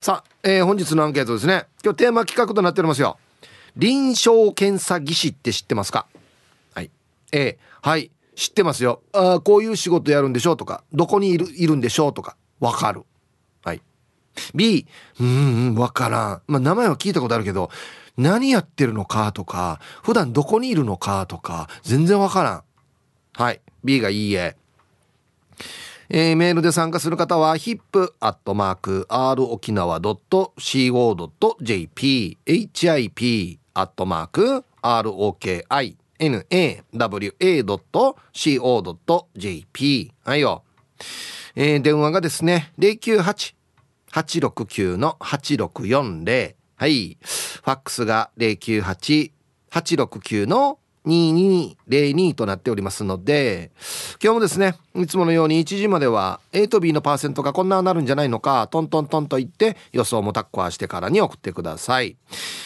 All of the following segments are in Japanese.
さあ、えー、本日のアンケートですね。今日テーマ企画となっておりますよ。臨床検査技師って知ってますか？はい。A はい。知ってますよ。あこういう仕事やるんでしょうとか。どこにいるいるんでしょうとか。わかる。はい。B うんわからん。まあ名前は聞いたことあるけど何やってるのかとか普段どこにいるのかとか全然わからん。はい。B がいいえ。えー、メールで参加する方は hip.r 沖縄 .co.jp hip アットマーク ROKINAWA.co.jp はいよ、えー、電話がですね098-869-8640はい。ファックスが098-869の2202となっておりますので今日もですねいつものように1時までは A と B のパーセントがこんななるんじゃないのかトントントンと言って予想もタッコアしてからに送ってください。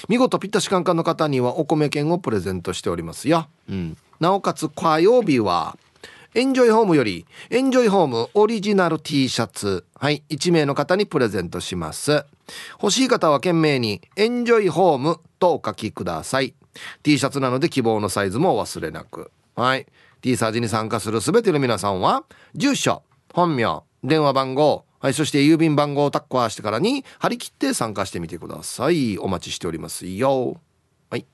見事ピッタシカンカンの方にはお米券をプレゼントしておりますよ、うん、なおかつ火曜日はエンジョイホームよりエンジョイホームオリジナル T シャツ。はい。1名の方にプレゼントします。欲しい方は懸命にエンジョイホームとお書きください。T シャツなので希望のサイズもお忘れなく。はい。T サージに参加する全ての皆さんは住所本名電話番号はいそして郵便番号をタッコアしてからに張り切って参加してみてください。お待ちしておりますよ。はい。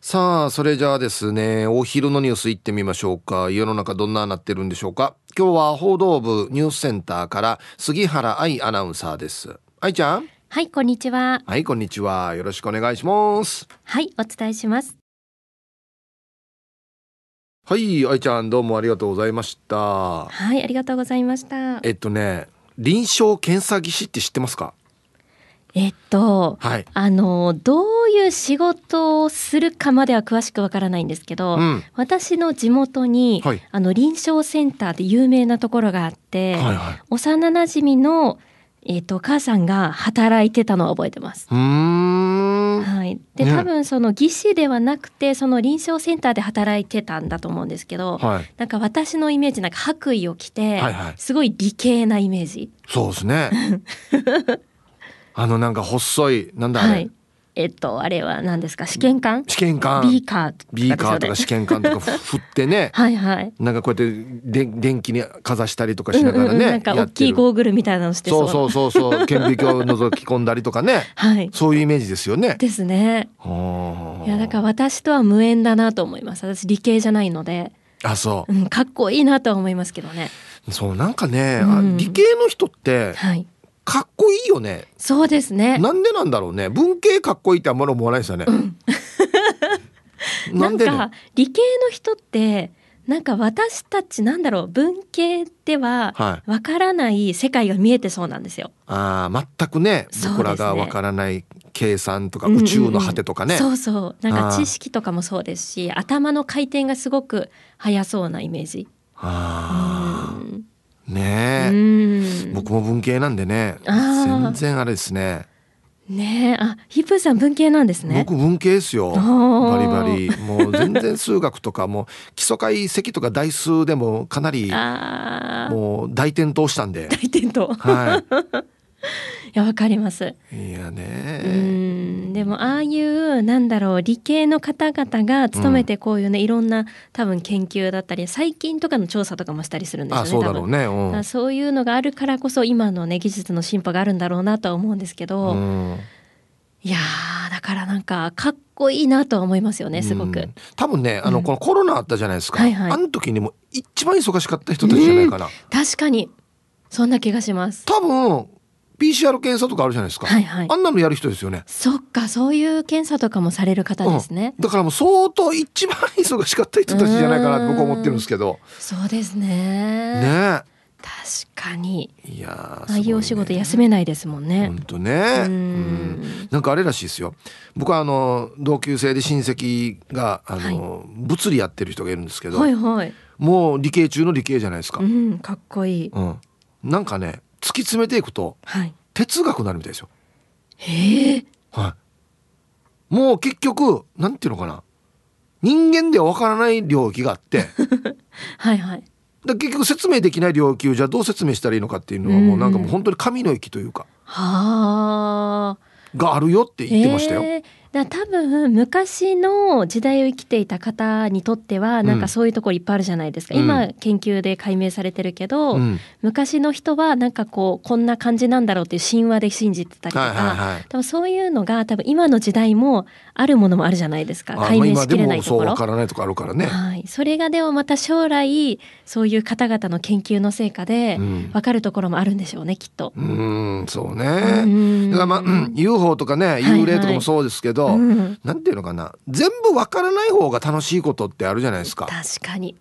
さあそれじゃあですねお昼のニュース行ってみましょうか。世の中どんななってるんでしょうか。今日は報道部ニュースセンターから杉原愛アナウンサーです。愛ちゃん？はい、こんにちは。はい、こんにちは。よろしくお願いします。はい、お伝えします。はい、愛ちゃん、どうもありがとうございました。はい、ありがとうございました。えっとね、臨床検査技師って知ってますか？えっと、はい、あのどういう仕事をするかまでは詳しくわからないんですけど、うん、私の地元に、はい、あの臨床センターで有名なところがあって、はいはい、幼馴染のえっ、ー、とお母さんが働いてたのを覚えてます。はい。で、多分その技師ではなくてその臨床センターで働いてたんだと思うんですけど、はい、なんか私のイメージなんか白衣を着て、はいはい、すごい理系なイメージ。そうですね。あのなんか細いなんだあれ、はい、えっとあれは何ですか？試験管？試験管。ビーカービーカーとか試験管とか 振ってね。はいはい。なんかこうやってで電気にかざしたりとかしながらね、うんうん、なんか大きいゴーグルみたいなのしてそう。そうそうそう顕微鏡を覗き 込んだりとかね、はい、そういうイメージですよね。ですね。いやだから私とは無縁だなと思います。私理系じゃないので。あそう、うん、かっこいいなとは思いますけどね。そうなんかね、うん、理系の人って、はいかっこいいよね。そうですね。なんでなんだろうね。文系かっこいいってあんまり思わないですよね、うん、なんで、ね、理系の人ってなんか私たちなんだろう。文系ではわからない世界が見えてそうなんですよ。はい、あ全くね。僕らがわからない計算とか宇宙の果てとかね、うんうんうん、そうそう。なんか知識とかもそうですし頭の回転がすごく速そうなイメージ。あうんねえ。僕も文系なんでね。全然あれですね。ねあヒップさん文系なんですね。僕文系ですよ。バリバリ。もう全然数学とかも基礎解析とか代数でもかなりもう大転倒したんで。大転倒。はい いやわかります。いやね。うん。でもああいうなんだろう理系の方々が勤めてこういうね、うん、いろんな多分研究だったり最近とかの調査とかもしたりするんですよねそうだろうね、うん、そういうのがあるからこそ今のね技術の進歩があるんだろうなとは思うんですけど、うん、いやだからなんかかっこいいなとは思いますよねすごく、多分ねあの、このコロナあったじゃないですか、はいはい、あの時にも一番忙しかった人たちじゃないかな、確かに。そんな気がします。多分 PCR 検査とかあるじゃないですか、はいはい、あんなのやる人ですよね。そっかそういう検査とかもされる方ですね、うん、だからもう相当一番忙しかった人たちじゃないかなって僕は思ってるんですけど。そうですね。ね。確かに。いやああいうお仕事休めないですもんね。本当ね。うん。なんかあれらしいですよ。僕はあの同級生で親戚があの、はい、物理やってる人がいるんですけど、はいはい、もう理系中の理系じゃないですか、うん、かっこいい、うん、なんかね突き詰めていくと、はい、哲学になるみたいですよ。へえ。はい。もう結局なんていうのかな人間ではわからない領域があって はいはい。だ結局説明できない領域をじゃあどう説明したらいいのかっていうのはもうなんかもう本当に神の域というか、はあがあるよって言ってましたよ。えーだ多分昔の時代を生きていた方にとってはなんかそういうところいっぱいあるじゃないですか、うん、今研究で解明されてるけど、うん、昔の人はなんかこうこんな感じなんだろうっていう神話で信じてたりとか、はいはいはい、多分そういうのが多分今の時代もあるものもあるじゃないですか。解明しきれないところ。まあ、からないとこあるからね、はい、それがでもまた将来そういう方々の研究の成果で分かるところもあるんでしょうね、きっと。うんそうね。だからまあ、うん、UFO とかね幽霊とかもそうですけど、はいはいうん、なんていうのかな全部わからない方が楽しいことってあるじゃないですか。確かに。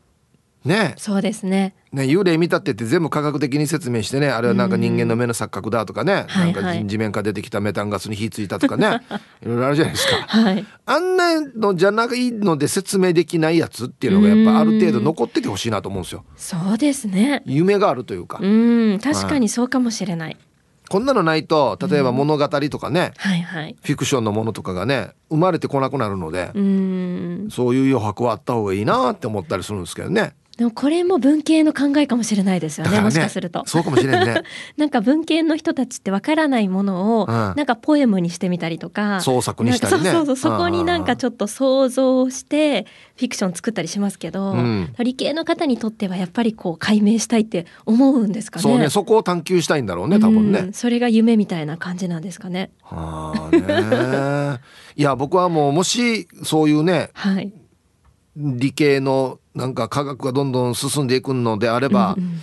ね。そうですね。ね幽霊見たってって全部科学的に説明してねあれはなんか人間の目の錯覚だとかね、なんか地面から出てきたメタンガスに火ついたとかね いろいろあるじゃないですか、はい、あんなのじゃないので説明できないやつっていうのがやっぱある程度残っててほしいなと思うんですよ。そうですね。夢があるというか。うん。確かにそうかもしれない、はいこんなのないと例えば物語とかね、はいはい、フィクションのものとかがね生まれてこなくなるのでそういう余白はあった方がいいなって思ったりするんですけどね。でもこれも文系の考えかもしれないですよね、ね、もしかすると。そうかもしれんね。なんか文系の人たちってわからないものを、なんかポエムにしてみたりとか創作にしたりね。そうそうそこになんかちょっと想像してフィクション作ったりしますけど、うん、理系の方にとってはやっぱりこう解明したいって思うんですかね。そうねそこを探求したいんだろうね多分ね、うん、それが夢みたいな感じなんですかね。はあねいや僕はもうもしそういうね、はい、理系のなんか科学がどんどん進んでいくのであれば、うんうん、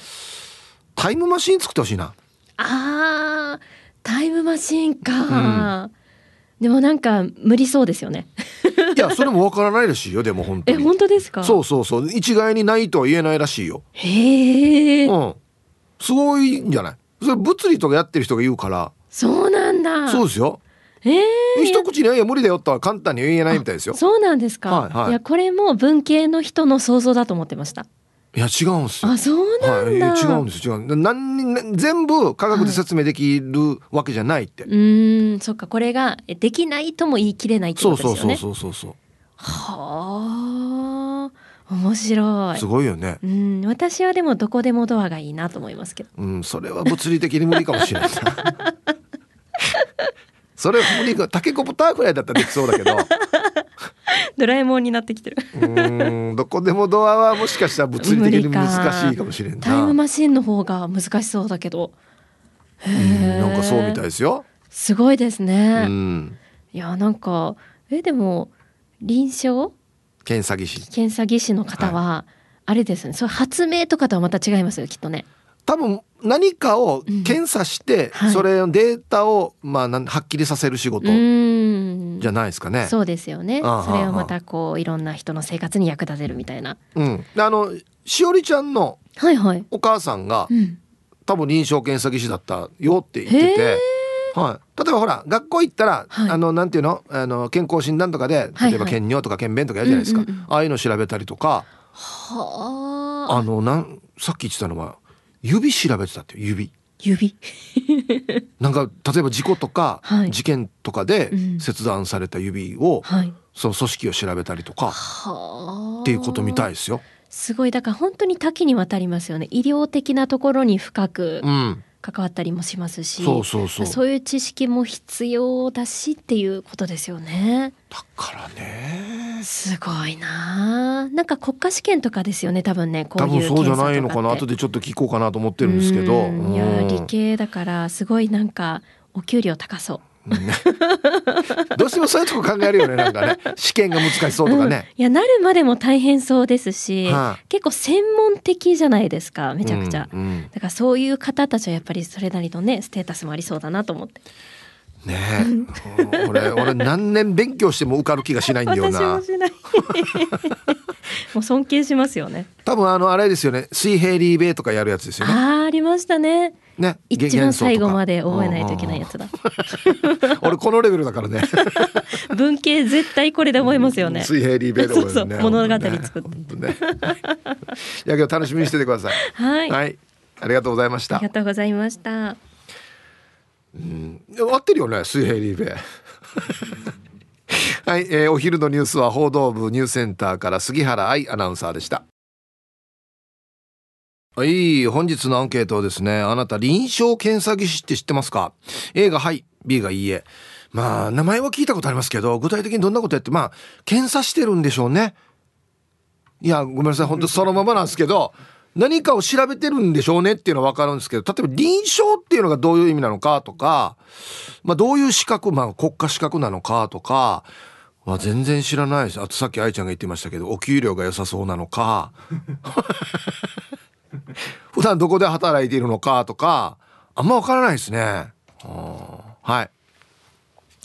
タイムマシン作ってほしいな。あタイムマシンか、うん、でもなんか無理そうですよね。いやそれもわからないらしいよでも本当に。え本当ですか？そうそうそう。一概にないとは言えないらしいよ。へえ、うん、すごいんじゃない？それ物理とかやってる人が言うから。そうなんだ。そうですよえー、一口に「いや無理だよ」とは簡単に言えないみたいですよ。そうなんですか、はいはい、いやこれも文系の人の想像だと思ってました。いや違うんですよ。あそうなんだ、はい、違うんです違う何全部科学で説明できるわけじゃないって。はい、うんそっかこれができないとも言い切れないってことですよね。そうそうそうそうそう。はあ。面白い。すごいよね。うん、私はでもどこでもドアがいいなと思いますけど。うん、それは物理的に無理かもしれない。それ無理かタケコプターぐらいだったらできそうだけど。ドラえもんになってきてる。うんどこでもドアはもしかしたら物理的に難しいかもしれんな。タイムマシンの方が難しそうだけど。へなんかそうみたいですよ。すごいですね。うん。いやなんかえでも臨床？検査技師。検査技師の方は、はい、あれですね。それ発明とかとはまた違いますよきっとね多分何かを検査して、うんはい、それのデータを、まあ、はっきりさせる仕事じゃないですかね。そうですよね。それをまたこういろんな人の生活に役立てるみたいな。うん、あのしおりちゃんのお母さんが、はいはい、多分臨床検査技師だったよって言ってて。はい、例えばほら学校行ったら、はい、あのなんていうの？あの健康診断とかで例えば検尿とか検便とかやるじゃないですか、ああいうの調べたりとか。はあのなんさっき言ってたのは指調べてたって指。指。なんか例えば事故とか、はい、事件とかで切断された指を、はい、その組織を調べたりとか、っていうことみたいですよ。すごい。だから本当に多岐にわたりますよね。医療的なところに深く、うん関わったりもしますしそうそうそう。そういう知識も必要だしっていうことですよね。だからね。すごいな。なんか国家試験とかですよね多分ねこういう多分そうじゃないのかな。後でちょっと聞こうかなと思ってるんですけど。いや理系だからすごいなんかお給料高そう。どうしてもそういうとこ考えるよねなんかね。試験が難しそうとかね、うん、いやなるまでも大変そうですし、はあ、結構専門的じゃないですかめちゃくちゃ、うんうん、だからそういう方たちはやっぱりそれなりのねステータスもありそうだなと思ってねえ、俺俺何年勉強しても受かる気がしないんだよな私もしない もう尊敬しますよね多分あのあれですよね水平リーベイとかやるやつですよねあありましたねね、一番最後まで覚えないといけないやつだ。俺このレベルだからね。文系絶対これで覚えますよね。水平リベル、ね、そうそう物語作って。ね、いやけど楽しみにしててください。はい、はい。ありがとうございました。ありがとうございました。うん、合ってるよね、水平リベ。はい、えー、お昼のニュースは報道部ニュースセンターから杉原愛アナウンサーでした。はい本日のアンケートですねあなた臨床検査技師って知ってますか？A がはい B がいいえ。まあ名前は聞いたことありますけど具体的にどんなことやってまあ検査してるんでしょうね。いやごめんなさい本当そのままなんですけど何かを調べてるんでしょうねっていうのは分かるんですけど例えば臨床っていうのがどういう意味なのかとか、まあ、どういう資格、まあ、国家資格なのかとかは全然知らないですあとさっき愛ちゃんが言ってましたけどお給料が良さそうなのか。普段どこで働いているのかとかあんま分からないですね。はい。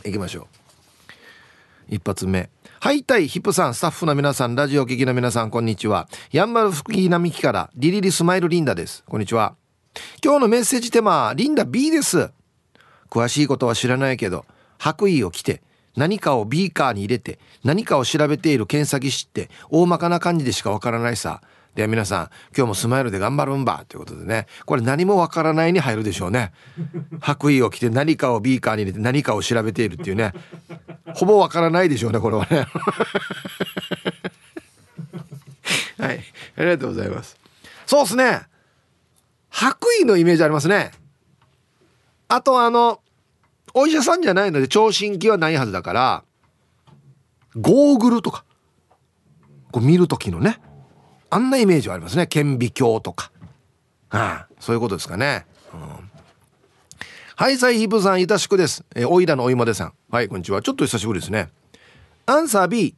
行きましょう。一発目。はいタイヒップさんスタッフの皆さんラジオ聴きの皆さんこんにちは。ヤンバル福井並木からリリリスマイルリンダです。こんにちは。今日のメッセージテーマはリンダ B です。詳しいことは知らないけど白衣を着て何かをビーカーに入れて何かを調べている検査技師って大まかな感じでしかわからないさ。では皆さん今日もスマイルで頑張るんば。ということでね。これ何もわからないに入るでしょうね。白衣を着て何かをビーカーに入れて何かを調べているっていうね。ほぼわからないでしょうねこれはね。はい。ありがとうございます。そうっすね。白衣のイメージありますね。あとあのお医者さんじゃないので聴診器はないはずだからゴーグルとか。こう見る時のねあんなイメージはありますね。顕微鏡とか、はあ、そういうことですかね、うん、はいサイヒブさんいたしくです。えおいらのおいもでさん。はいこんにちは。ちょっと久しぶりですね。アンサー B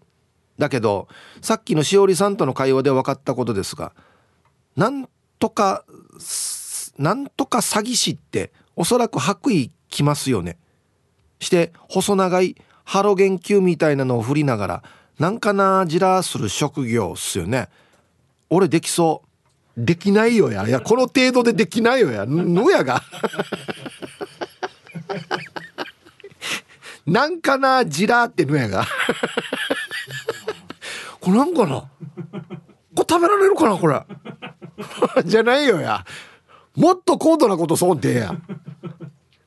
だけどさっきのしおりさんとの会話で分かったことですがなんとかなんとか詐欺師っておそらく白衣着ますよね。して細長いハロゲン球みたいなのを振りながらなんかなじらする職業っすよね。俺できそう。できないよや。いやこの程度でできないよや。のやが。なんかなじらってのやが。これなんかな？これ食べられるかなこれ？じゃないよや。もっと高度なことそうってや。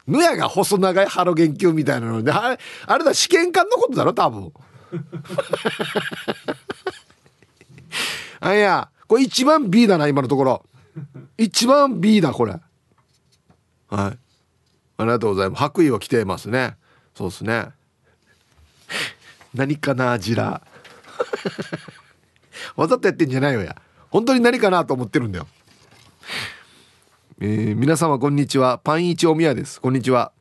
ぬやが細長いハロゲン球みたいなのであれあれだ試験管のことだろ多分。あいやこれ一番 B だな今のところ。一番 B だこれ。はい。ありがとうございます。白衣は着てますね。そうですね。何かなジラ。わざとやってんじゃないよや。本当に何かなと思ってるんだよ。えー、皆様こんにちは。パンイチおみやです。こんにちは。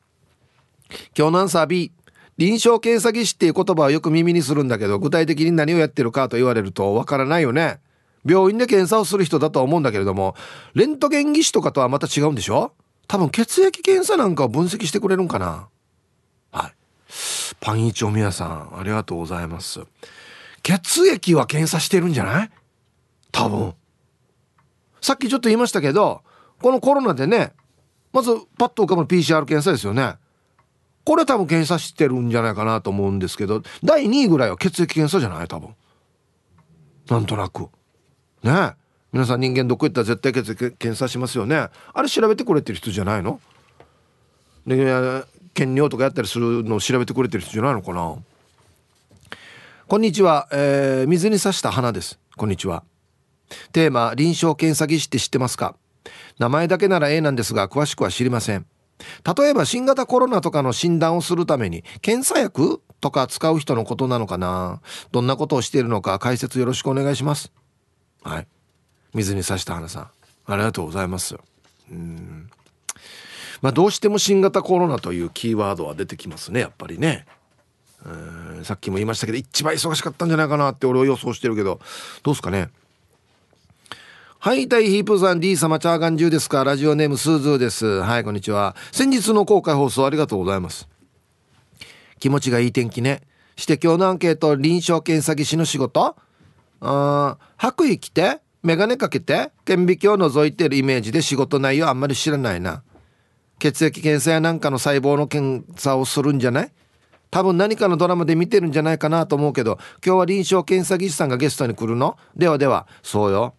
今日のアンサー B 臨床検査技師っていう言葉はよく耳にするんだけど具体的に何をやってるかと言われるとわからないよね。病院で検査をする人だとは思うんだけれどもレントゲン技師とかとはまた違うんでしょ？多分血液検査なんかを分析してくれるんかな。はい。パンイチおみやさんありがとうございます。血液は検査してるんじゃない？多分。さっきちょっと言いましたけどこのコロナでねまずパッと浮かぶ PCR 検査ですよね。これ多分検査してるんじゃないかなと思うんですけど第2位ぐらいは血液検査じゃない？多分。なんとなく。ね皆さん人間どこ行ったら絶対血液検査しますよね。あれ調べてくれてる人じゃないの？で検尿とかやったりするのを調べてくれてる人じゃないのかな？こんにちは、えー、水に刺した花です。こんにちは。テーマ臨床検査技師って知ってますか？名前だけなら A なんですが詳しくは知りません。例えば新型コロナとかの診断をするために検査薬とか使う人のことなのかな？どんなことをしているのか解説よろしくお願いします。はい。水に刺した花さん。ありがとうございますうん。まあどうしても新型コロナというキーワードは出てきますねやっぱりね。うん。さっきも言いましたけど一番忙しかったんじゃないかなって俺は予想してるけど。どうすかね。はいタイヒープさん D 様チャーガン中ですか。ラジオネームスーズーです。はいこんにちは。先日の公開放送ありがとうございます。気持ちがいい天気ね。して今日のアンケート臨床検査技師の仕事。白衣着て眼鏡かけて顕微鏡を覗いてるイメージで仕事内容あんまり知らないな。血液検査やなんかの細胞の検査をするんじゃない？多分何かのドラマで見てるんじゃないかなと思うけど今日は臨床検査技師さんがゲストに来るの？ではではそうよ。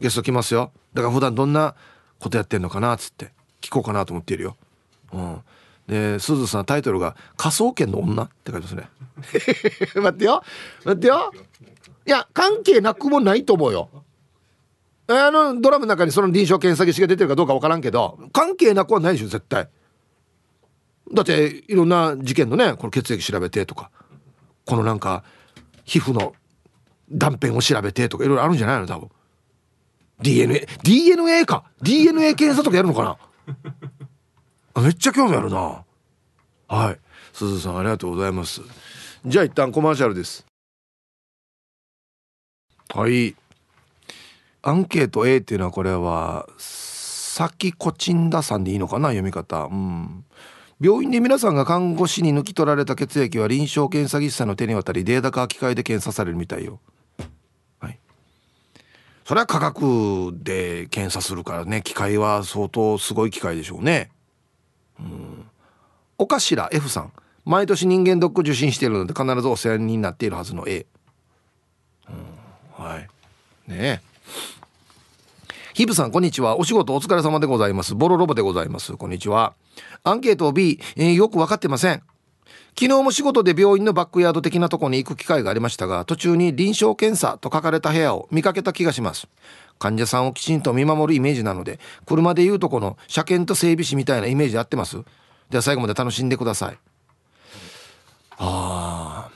ゲスト来ますよ。だから普段どんなことやってんのかなっつって聞こうかなと思っているよ。うん、ですずさんタイトルが「科捜研の女」って書いてますね。待ってよ。待ってよ。いや関係なくもないと思うよ。あのドラマの中にその臨床検査技師が出てるかどうか分からんけど関係なくはないでしょ絶対。だっていろんな事件のねこの血液調べてとかこのなんか皮膚の断片を調べてとかいろいろあるんじゃないの多分。DNA DNA か。DNA 検査とかやるのかな。めっちゃ興味あるな。はい。鈴さんありがとうございます。じゃあ一旦コマーシャルです。はい。アンケート A っていうのはこれはさきこちんださんでいいのかな読み方。うん。病院で皆さんが看護師に抜き取られた血液は臨床検査技師さんの手に渡りデータ化機械で検査されるみたいよ。はい。それは科学で検査するからね機械は相当すごい機械でしょうね。うん。お頭 F さん。毎年人間ドック受診しているので必ずお世話になっているはずの A、うん、はい。ねえ。ヒブさんこんにちは。お仕事お疲れ様でございます。ボロロボでございます。こんにちは。アンケート B、えー、よく分かってません。昨日も仕事で病院のバックヤード的なとこに行く機会がありましたが途中に臨床検査と書かれた部屋を見かけた気がします。患者さんをきちんと見守るイメージなので車でいうとこの車検と整備士みたいなイメージで合ってます。では最後まで楽しんでください。ああ点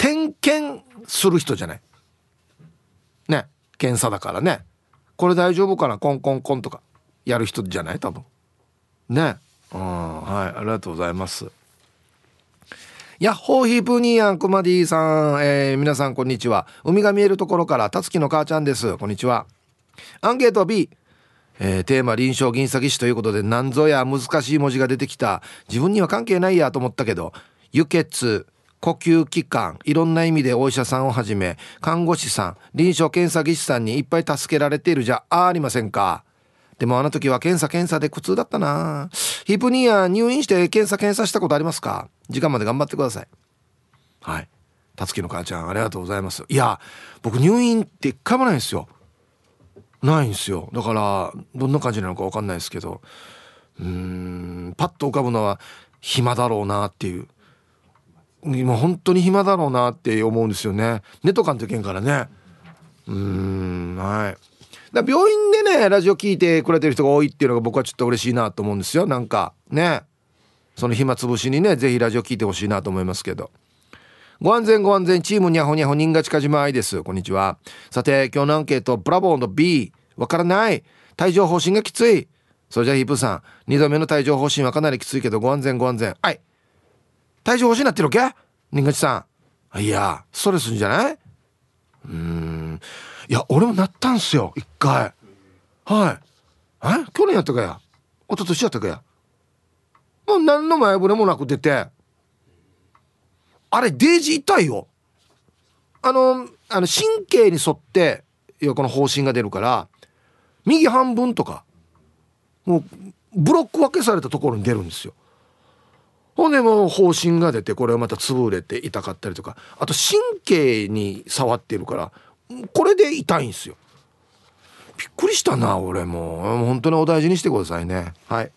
点検する人じゃない？ね。検査だからね。これ大丈夫かな？コンコンコンとか。やる人じゃない？多分。ね。うん。はい。ありがとうございます。ヤッホーヒープニーアンクマディさん、えー、皆さんこんにちは。海が見えるところからたつきの母ちゃんです。こんにちは。アンケート B えー、テーマ臨床銀詐欺師ということで何ぞや難しい文字が出てきた。自分には関係ないやと思ったけど輸血。呼吸器官いろんな意味でお医者さんをはじめ看護師さん臨床検査技師さんにいっぱい助けられている。じゃありませんか。でもあの時は検査検査で苦痛だったな。ヒプニア入院して検査検査したことありますか。時間まで頑張ってください。はい。たつきの母ちゃんありがとうございます。いや僕入院って一回もないんですよ。ないんですよ。だからどんな感じなのか分かんないですけど。うんパッと浮かぶのは暇だろうなっていう。今本当に暇だろうなって思うんですよね。寝とかんといけんからね。うんはい。だ病院でねラジオ聞いてくれてる人が多いっていうのが僕はちょっと嬉しいなと思うんですよ。なんかね。その暇つぶしにね是非ラジオ聞いてほしいなと思いますけど。ご安全ご安全チームにゃほにゃほ人が近島愛です。こんにちは。さて今日のアンケートブラボーの B わからない。帯状疱疹がきつい。それじゃあヒープさん。2度目の帯状疱疹はかなりきついけどご安全ご安全。はい。帯状疱疹なってるわけ？人がちさん。いやストレスんじゃない？うん。いや俺もなったんすよ一回。はい。え？去年やったかや。一昨年やったかや。もう何の前触れもなく出て。あれデージ痛いよ。あのあの神経に沿っていやこの方針が出るから右半分とかもうブロック分けされたところに出るんですよ。ほんでもう方針が出てこれはまた潰れて痛かったりとか。あと神経に触ってるからこれで痛いんですよ。びっくりしたな俺も。本当にお大事にしてくださいね。はい。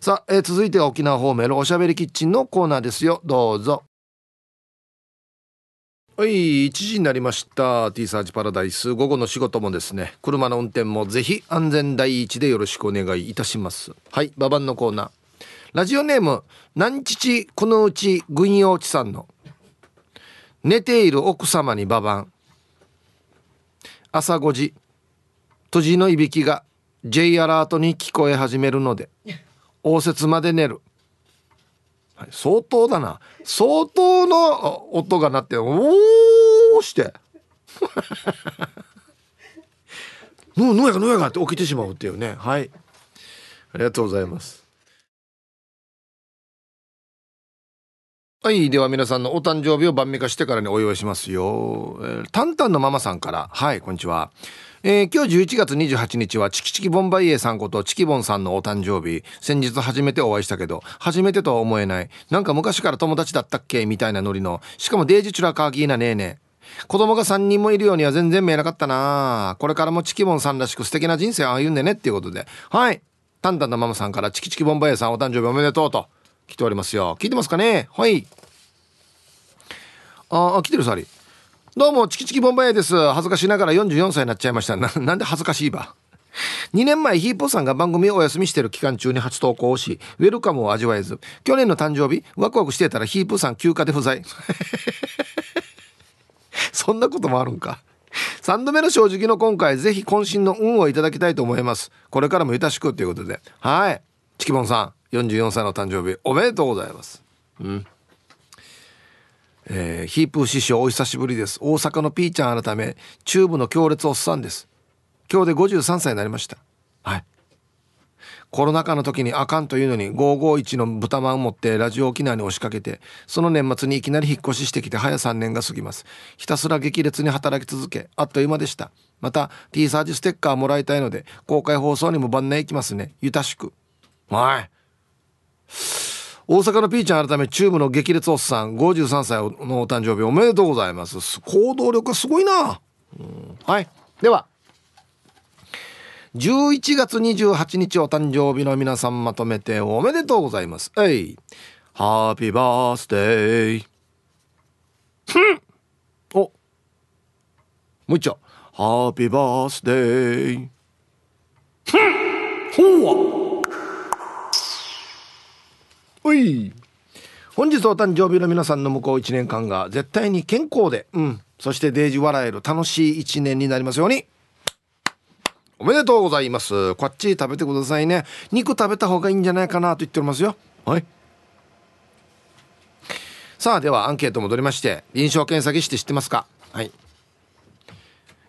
さあ、えー、続いては沖縄方面のおしゃべりキッチンのコーナーですよ。どうぞ。はい1時になりました。T サーチパラダイス。午後の仕事もですね。車の運転もぜひ安全第一でよろしくお願いいたします。はいババンのコーナー。ラジオネーム南父このうち軍用地さんの。寝ている奥様にババン。朝5時。鳥のいびきが J アラートに聞こえ始めるので応接まで寝る、はい、相当だな。相当の音が鳴っておおして。ぬやがぬやがって起きてしまうっていうね。はい。ありがとうございます。はい。では皆さんのお誕生日を晩味化してからにお祝いしますよ。えー、タンタンのママさんから。はい、こんにちは。えー、今日11月28日はチキチキボンバイエーさんことチキボンさんのお誕生日。先日初めてお会いしたけど、初めてとは思えない。なんか昔から友達だったっけ？みたいなノリの。しかもデージチュラカーギーなねえね。子供が3人もいるようには全然見えなかったなこれからもチキボンさんらしく素敵な人生を歩んでねっていうことで。はい。タンタンのママさんからチキチキボンバイエーさんお誕生日おめでとうと。来ておりますよ。聞いてますかね？はい。あ、あ、来てるサリ。どうもチキチキボンバイです。恥ずかしながら44歳になっちゃいました。な んで恥ずかしいば？2年前ヒープーさんが番組をお休みしている期間中に初投稿をしウェルカムを味わえず去年の誕生日ワクワクしてたらヒープーさん休暇で不在。そんなこともあるんか。3度目の正直の今回ぜひ渾身の運をいただきたいと思います。これからもよたしくということで。はい。チキボンさん。44歳の誕生日おめでとうございます。うん。えー、ヒープー師匠お久しぶりです。大阪のピーちゃん改めチューブの強烈おっさんです。今日で53歳になりました。はい。コロナ禍の時にあかんというのに551の豚まんを持ってラジオ沖縄に押しかけてその年末にいきなり引っ越ししてきて早3年が過ぎます。ひたすら激烈に働き続けあっという間でした。また T サージステッカーもらいたいので公開放送にも番内行きますね。ゆたしく。はい。大阪のピーちゃん改めチューブの激烈おっさん53歳のお誕生日おめでとうございます行動力すごいな、うん、はいでは11月28日お誕生日の皆さんまとめておめでとうございます。えい。ハッピーバースデー。ふんお。もう一丁。ハッピーバースデー。ふんほうおい。本日お誕生日の皆さんの向こう1年間が絶対に健康で、うん、そしてデージ笑える楽しい1年になりますように。おめでとうございます。こっち食べてくださいね。肉食べた方がいいんじゃないかなと言っておりますよ。はい。さあではアンケート戻りまして臨床検査技師って知ってますか？はい。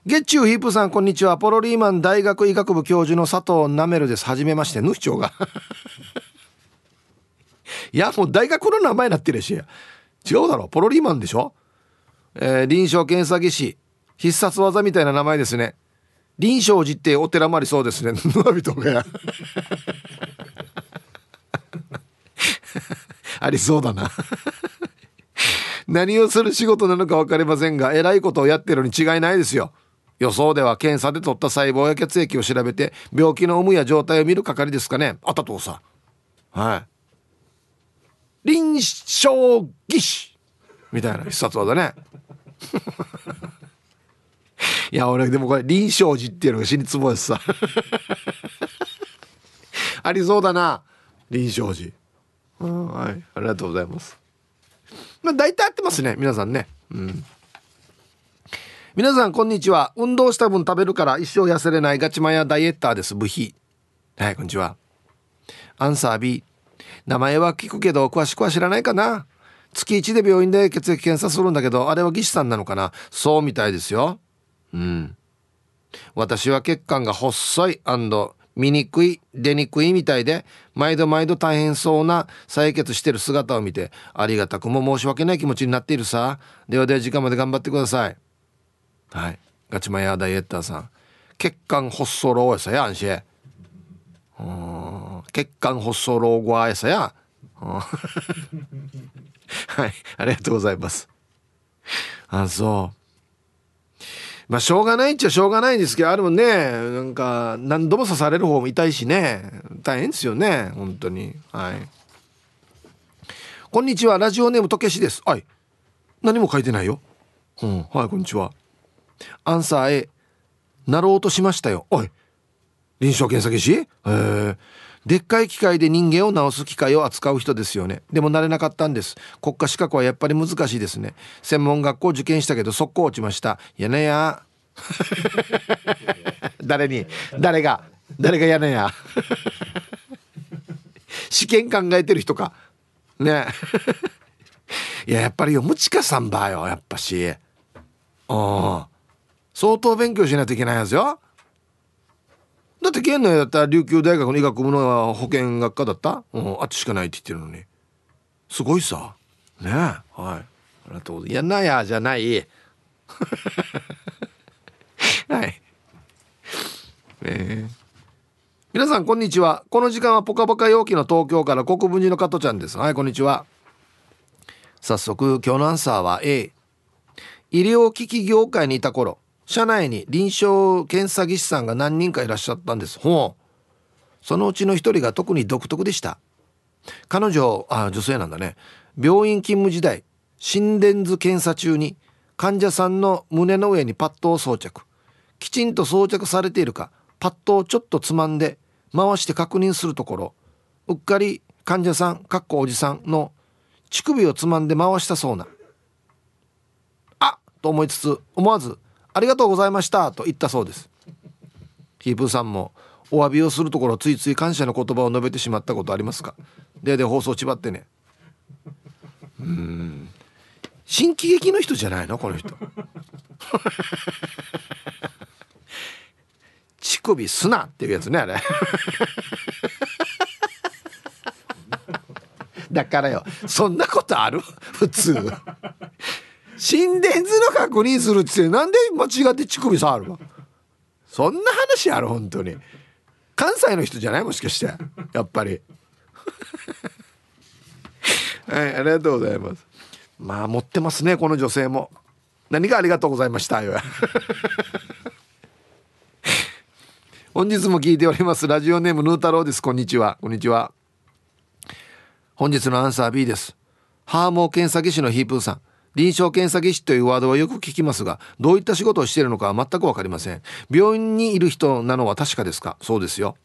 月中ヒープさんこんにちは。ポロリーマン大学医学部教授の佐藤なめるです。はじめましてヌフ長が。いやもう大学の名前になってるし。違うだろ。ポロリーマンでしょ。えー、臨床検査技師。必殺技みたいな名前ですね。臨床寺ってお寺もありそうですね。野人がや ありそうだな。何をする仕事なのか分かりませんがえらいことをやってるに違いないですよ。予想では検査で取った細胞や血液を調べて病気の有無や状態を見る係ですかね。あったとさ。はい。臨床技師。みたいな必殺技ね。いや俺でもこれ臨床寺っていうのが死につぼですさ。ありそうだな。臨床寺。はい。ありがとうございます。まあ大体合ってますね。皆さんね。うん。皆さんこんにちは。運動した分食べるから一生痩せれないガチマヤダイエッターです。ブヒはいこんにちは。アンサー B 名前は聞くけど詳しくは知らないかな。月1で病院で血液検査するんだけどあれは技師さんなのかな。そうみたいですよ。うん。私は血管が細い見にくい出にくいみたいで毎度毎度大変そうな採血してる姿を見てありがたくも申し訳ない気持ちになっているさ。ではでは時間まで頑張ってください。はい。ガチマヤダイエッターさん。血管発想老やさやん。し血管発想老後やさや。はいありがとうございます。あそう。まあしょうがないっちゃしょうがないんですけどあれもんねなんか何度も刺される方も痛いしね。大変ですよね本当に。はい。こんにちはラジオネームとけしです。はい。何も書いてないよ。うん。はいこんにちは。アンサー A なろうとしましたよ。おい。臨床検査技師？えー、でっかい機械で人間を治す機械を扱う人ですよね。でもなれなかったんです。国家資格はやっぱり難しいですね。専門学校受験したけど速攻落ちました。やねや。誰に？誰が？誰がやねや？試験考えてる人か。ね。いややっぱりよ。むちかさんばよやっぱし。うん。相当勉強しないといけないやつよ。だって県内だったら琉球大学の医学部の保健学科だった、うん、あっちしかないって言ってるのに。すごいさ。ねはい。ありがとうございます。やなやじゃない。はい。えー、皆さんこんにちは。この時間はポカポカ陽気の東京から国分寺の加トちゃんです。はいこんにちは。早速今日のアンサーは A 医療機器業界にいた頃社内に臨床検査技師さんが何人かいらっしゃったんです。ほう。そのうちの一人が特に独特でした。彼女あ女性なんだね。病院勤務時代心電図検査中に患者さんの胸の上にパッドを装着。きちんと装着されているかパッドをちょっとつまんで回して確認するところ。うっかり患者さんかっこおじさんの乳首をつまんで回したそうな。あっと思いつつ思わず「ありがとうございました」と言ったそうです。ヒープーさんもお詫びをするところついつい感謝の言葉を述べてしまったことありますか？でで放送ちばってね。うん。新喜劇の人じゃないの？この人。乳首すなっていうやつねあれ。だからよ。そんなことある？普通。心電図の確認するっつってなんで間違って乳首触るの？そんな話ある本当に。関西の人じゃない？もしかして。やっぱり。はいありがとうございます。まあ持ってますねこの女性も。何がありがとうございました？よ 本日も聞いております。ラジオネームヌー太郎です。こんにちは。こんにちは。本日のアンサー B です。ハーモー検査技師のヒープーさん。臨床検査技師というワードはよく聞きますがどういった仕事をしているのかは全く分かりません。病院にいる人なのは確かですか？そうですよ。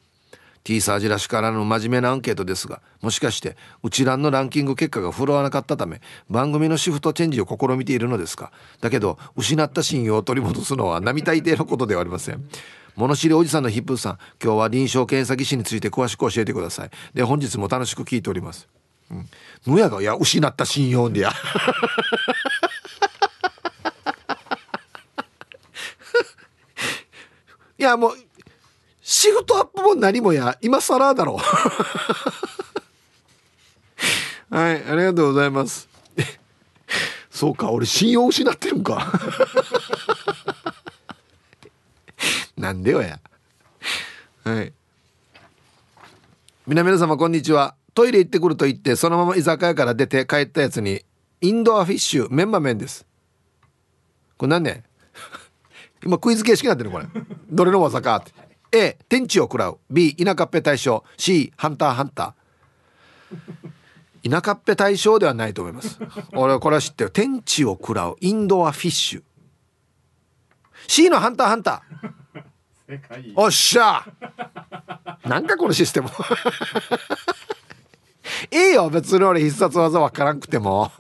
T サージらしからぬ真面目なアンケートですがもしかして内欄のランキング結果が振るわなかったため番組のシフトチェンジを試みているのですか？だけど失った信用を取り戻すのは並大抵のことではありません。物知りおじさんのヒップーさん今日は臨床検査技師について詳しく教えてください。で本日も楽しく聞いております。うん、やがいや失った信用でや。いやもうシフトアップも何もや。今更だろ はいありがとうございます。そうか俺信用失ってるんか。なんでよや。はい。皆皆様こんにちは。トイレ行ってくると言ってそのまま居酒屋から出て帰ったやつにインドアフィッシュメンマ麺です。これ何ね 今クイズ形式になってるこれ。どれの技かって。A 天地を食らう。B 田舎っぺ大将。C ハンターハンター。田舎っぺ大将ではないと思います。俺これは知ってる。天地を食らう。インドアフィッシュ。C のハンターハンター。おっしゃなんかこのシステムいいよ別に俺必殺技わからんくても。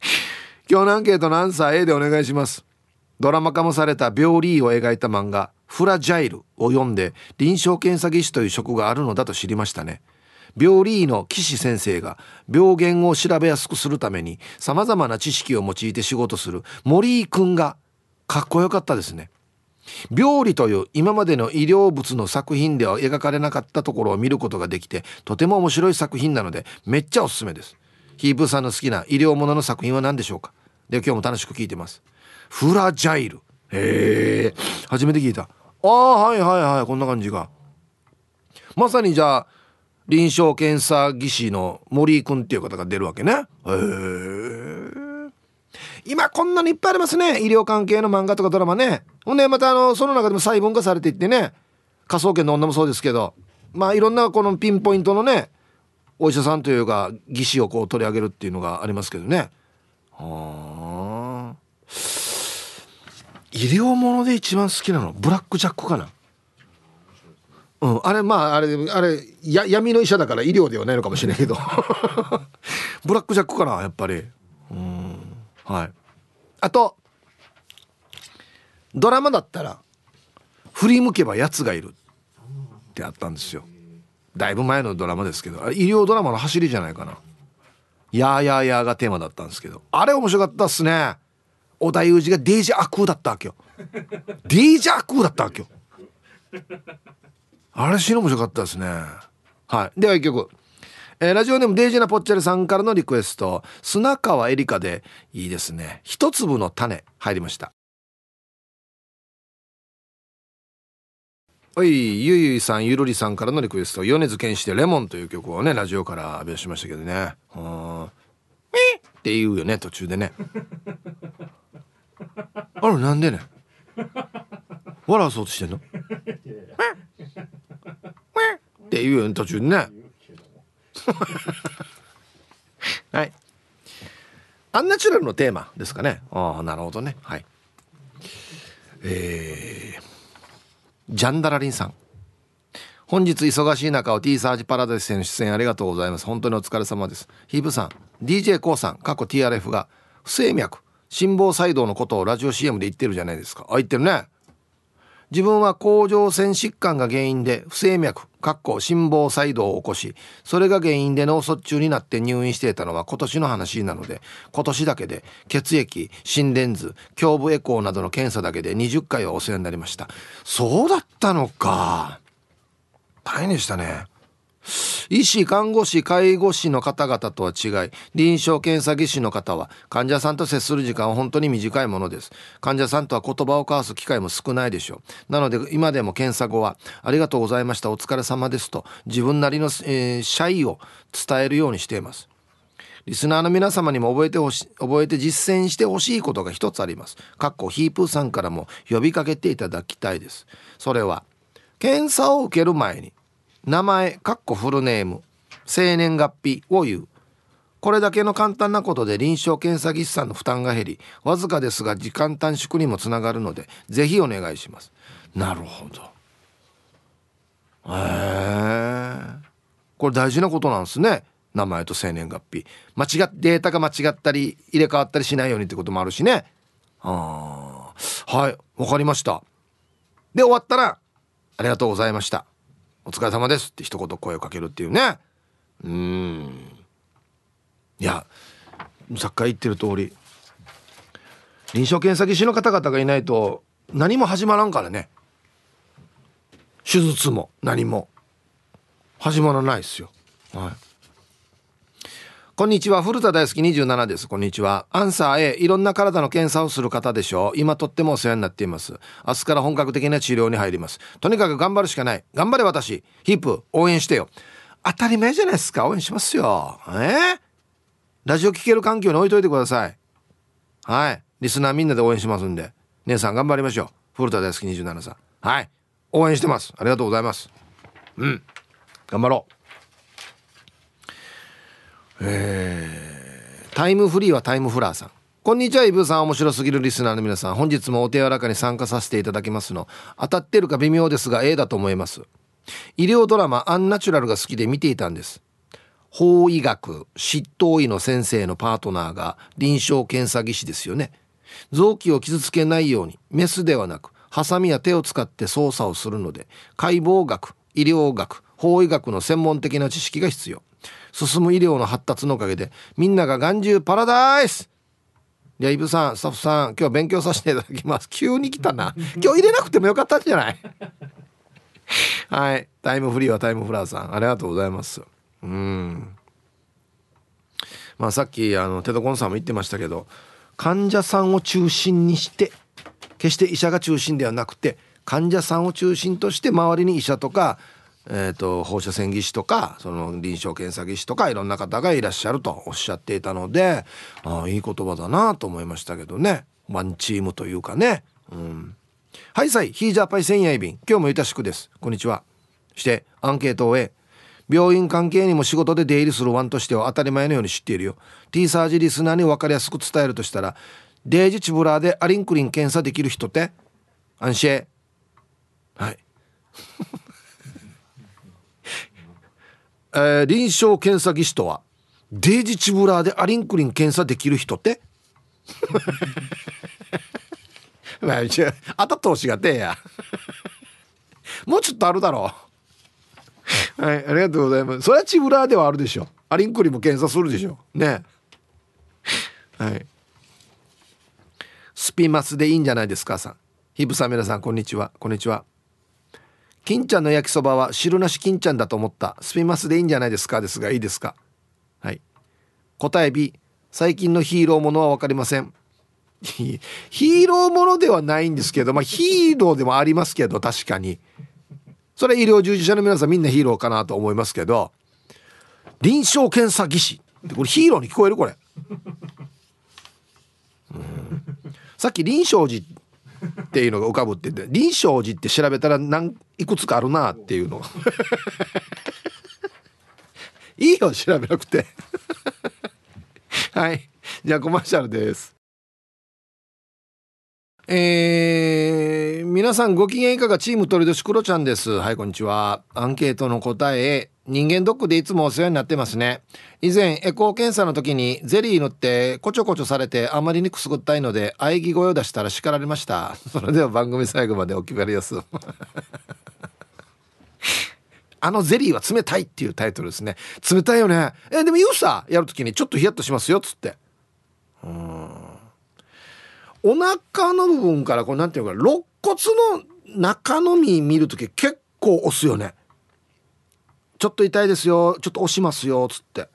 今日のアンケートのアンサー A でお願いします。ドラマ化もされた病理医を描いた漫画フラジャイルを読んで臨床検査技師という職があるのだと知りましたね。病理医の岸先生が病原を調べやすくするために様々な知識を用いて仕事する森井くんがかっこよかったですね。病理という今までの医療物の作品では描かれなかったところを見ることができてとても面白い作品なのでめっちゃおすすめです。ヒープーさんの好きな医療ものの作品は何でしょうか？で今日も楽しく聞いてます。フラジャイル。へえ初めて聞いた。ああはいはいはいこんな感じがまさにじゃあ臨床検査技師の森井君っていう方が出るわけね。へえ今こんなにいっぱいありますね。医療関係の漫画とかドラマね。ほんでまたあのその中でも細分化されていってね。科捜研の女もそうですけど。まあいろんなこのピンポイントのねお医者さんというか技師をこう取り上げるっていうのがありますけどね。はあ。医療もので一番好きなの？ブラックジャックかな？うん、あれまああれあれや闇の医者だから医療ではないのかもしれないけど。ブラックジャックかなやっぱり。うん。はい。あとドラマだったら振り向けばやつがいるってあったんですよ。だいぶ前のドラマですけど医療ドラマの走りじゃないかな「やーやーやー」がテーマだったんですけどあれ面白かったっすね。織田裕二がデージャアクーだったわけよ。デージャアクーだったわけよ。あれ死ぬ面白かったですね。はい。では一曲。えー、ラジオネームデイジーなぽっちゃりさんからのリクエスト。砂川えりかでいいですね。一粒の種。入りました。はいゆいゆいさんゆるりさんからのリクエスト。米津玄師で「レモン」という曲をねラジオから発表しましたけどね。うん「えって言うよね途中でね。あれなんでね？笑わそうとしてんの？って言うよね途中でね。はい。アンナチュラルのテーマですかね。ああなるほどね。はい。えー、ジャンダラリンさん。本日忙しい中を T サージパラダイスへの出演ありがとうございます。本当にお疲れ様です。ヒープさん d j k o さん過去 TRF が不整脈心房細動のことをラジオ CM で言ってるじゃないですか。あ言ってるね。自分は甲状腺疾患が原因で不整脈かっこ心房細動を起こしそれが原因で脳卒中になって入院していたのは今年の話なので今年だけで血液心電図胸部エコーなどの検査だけで20回はお世話になりました。そうだったのか。大変でしたね。医師看護師介護士の方々とは違い臨床検査技師の方は患者さんと接する時間は本当に短いものです患者さんとは言葉を交わす機会も少ないでしょうなので今でも検査後はありがとうございましたお疲れ様ですと自分なりの、えー、謝意を伝えるようにしていますリスナーの皆様にも覚えてほし覚えて実践してほしいことが一つあります。かっこヒープーさんからも呼びかけていただきたいです。それは検査を受ける前に名前かっこフルネーム生年月日を言う。これだけの簡単なことで臨床検査技師さんの負担が減りわずかですが時間短縮にもつながるのでぜひお願いします。なるほど。へえこれ大事なことなんですね。名前と生年月日。間違っデータが間違ったり入れ替わったりしないようにってこともあるしね。あはいわかりました。で終わったらありがとうございました。お疲れ様です」って一言声をかけるっていうね。うん。いや作家言ってる通り臨床検査技師の方々がいないと何も始まらんからね。手術も何も始まらないですよ。はい。こんにちは。古田大好き27です。こんにちは。アンサー A いろんな体の検査をする方でしょう。今とってもお世話になっています。明日から本格的な治療に入ります。とにかく頑張るしかない。頑張れ私。ヒップ。応援してよ。当たり前じゃないですか。応援しますよ。え？ー、ラジオ聴ける環境に置いといてください。はい。リスナーみんなで応援しますんで。姉さん頑張りましょう。古田大好き27さん。はい。応援してます。ありがとうございます。うん。頑張ろう。え、タイムフリーはタイムフラーさん。こんにちはイブさん。面白すぎるリスナーの皆さん。本日もお手柔らかに参加させていただきますの。当たってるか微妙ですが A だと思います。医療ドラマアンナチュラルが好きで見ていたんです。法医学執刀医の先生のパートナーが臨床検査技師ですよね。臓器を傷つけないようにメスではなくハサミや手を使って操作をするので解剖学医療学法医学の専門的な知識が必要。進む医療の発達のおかげでみんなが眼中パラダイス。いやイブさんスタッフさん今日勉強させていただきます。急に来たな。今日入れなくてもよかったんじゃない？はい。タイムフリーはタイムフラーさん。ありがとうございます。うん。まあさっきあのテドコンさんも言ってましたけど患者さんを中心にして決して医者が中心ではなくて患者さんを中心として周りに医者とかえーと、放射線技師とかその臨床検査技師とかいろんな方がいらっしゃるとおっしゃっていたのであいい言葉だなと思いましたけどね。ワンチームというかね。うん、はいさいヒージャーパイ千夜便今日もゆたしくです。こんにちは。してアンケートを終え病院関係にも仕事で出入りするワンとしては当たり前のように知っているよ。T サージリスナーに分かりやすく伝えるとしたらデージチブラーでアリンクリン検査できる人って？安心。はい。えー、臨床検査技師とはデージチブラーでアリンクリン検査できる人って？まあ、あたとしがてえや。もうちょっとあるだろう。はいありがとうございます。それはチブラーではあるでしょ。アリンクリンも検査するでしょ。ね。はい。スピマスでいいんじゃないですかさん。ヒブさん皆さんこんにちは。こんにちは。金ちゃんの焼きそばは汁なし金ちゃんだと思った。スピマスでいいんじゃないですか？ですがいいですか？はい。答え B 最近のヒーローものは分かりません。ヒーローものではないんですけどまあヒーローでもありますけど確かに。それは医療従事者の皆さんみんなヒーローかなと思いますけど臨床検査技師これヒーローに聞こえる？これ、うん、さっき臨床寺っていうのが浮かぶって言って臨床寺って調べたら何いくつかあるなっていうの。いいよ調べなくて。はい。じゃあコマーシャルです。えー、皆さんご機嫌いかが？チーム鳥年クロちゃんです。はいこんにちは。アンケートの答え人間ドックでいつもお世話になってますね。以前エコー検査の時にゼリー塗ってこちょこちょされてあまりにくすぐったいので喘ぎ声を出したら叱られました。それでは番組最後までお決まりやすあのゼリーは冷たいっていうタイトルですね。冷たいよね。えでも言うさやるときにちょっとヒヤッとしますよっつって。うん。お腹の部分からこうなんていうか肋骨の中の実見る時結構押すよね。ちょっと痛いですよちょっと押しますよつって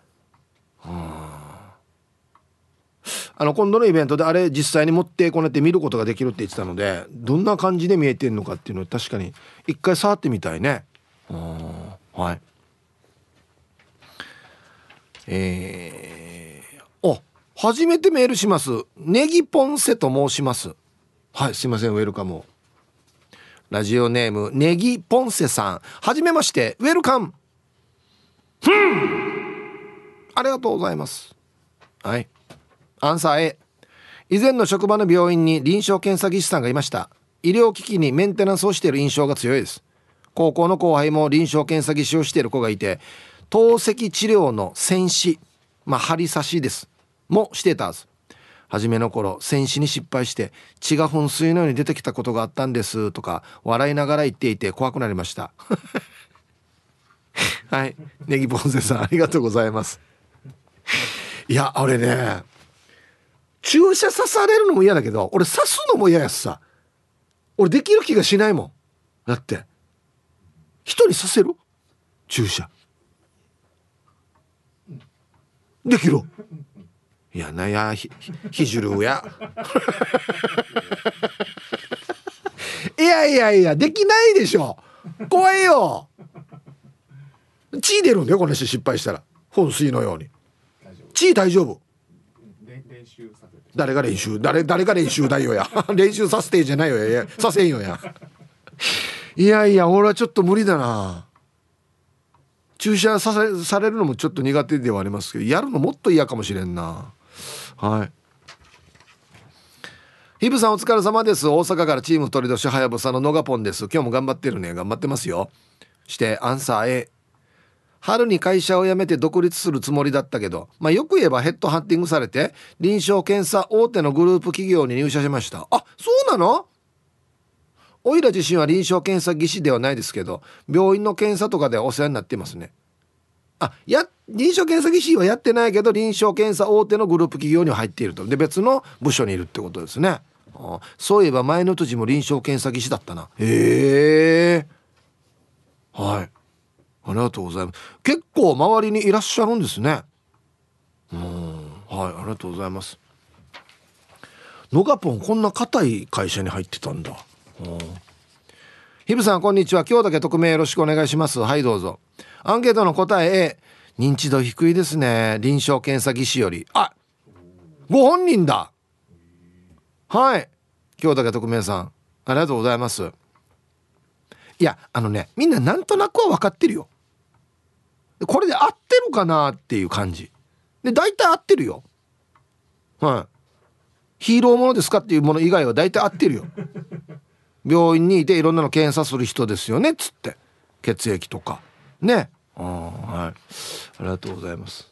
あの今度のイベントであれ実際に持ってこねて見ることができるって言ってたのでどんな感じで見えてんのかっていうのを確かに一回触ってみたいねはいえー、あ初めてメールします。ネギポンセと申します。はい、すいません、ウェルカム。ラジオネーム、ネギポンセさん。はじめまして、ウェルカム。ありがとうございます。はい。アンサー A。以前の職場の病院に臨床検査技師さんがいました。医療機器にメンテナンスをしている印象が強いです。高校の後輩も臨床検査技師をしている子がいて、透析治療の戦士、まあ、針刺しです。もしてたはず初めの頃戦死に失敗して血が噴水のように出てきたことがあったんですとか笑いながら言っていて怖くなりましたはい。ネギポンセさんありがとうございます。いやあれね注射刺されるのも嫌だけど俺刺すのも嫌やしさ。俺できる気がしないもん。だって。人に刺せる？注射。できる。いやなやひひじるや。いやいやいやできないでしょ。怖いよ。血出るんだよこの人失敗したら。本水のように。血大丈夫。誰が練習？誰誰が練習だよや。練習させてじゃないよや。させんよや。いやいや俺はちょっと無理だな。注射させされるのもちょっと苦手ではありますけどやるのもっと嫌かもしれんな。はい。ヒブさんお疲れ様です。大阪からチーム鳥年はやぶさののがぽんです。今日も頑張ってるね。頑張ってますよ。してアンサー A 春に会社を辞めて独立するつもりだったけど、まあ、よく言えばヘッドハンティングされて臨床検査大手のグループ企業に入社しました。あそうなの？おいら自身は臨床検査技師ではないですけど病院の検査とかでお世話になってますね。あや臨床検査技師はやってないけど臨床検査大手のグループ企業に入っていると。で別の部署にいるってことですね。あそういえば前の年も臨床検査技師だったな。へえ。はい。ありがとうございます。結構周りにいらっしゃるんですね。うん。はいありがとうございます。ノガポンこんな硬い会社に入ってたんだ。ヒブさんこんにちは。今日だけ匿名よろしくお願いします。はいどうぞ。アンケートの答え A 認知度低いですね。臨床検査技師より。あご本人だ。はい。今日だけ匿名さん。ありがとうございます。いやあのねみんななんとなくは分かってるよ。これで合ってるかなっていう感じ。で大体合ってるよ。はい。ヒーローものですかっていうもの以外は大体合ってるよ。病院にいていろんなの検査する人ですよねっつって。血液とか。ね。あはい。ありがとうございます。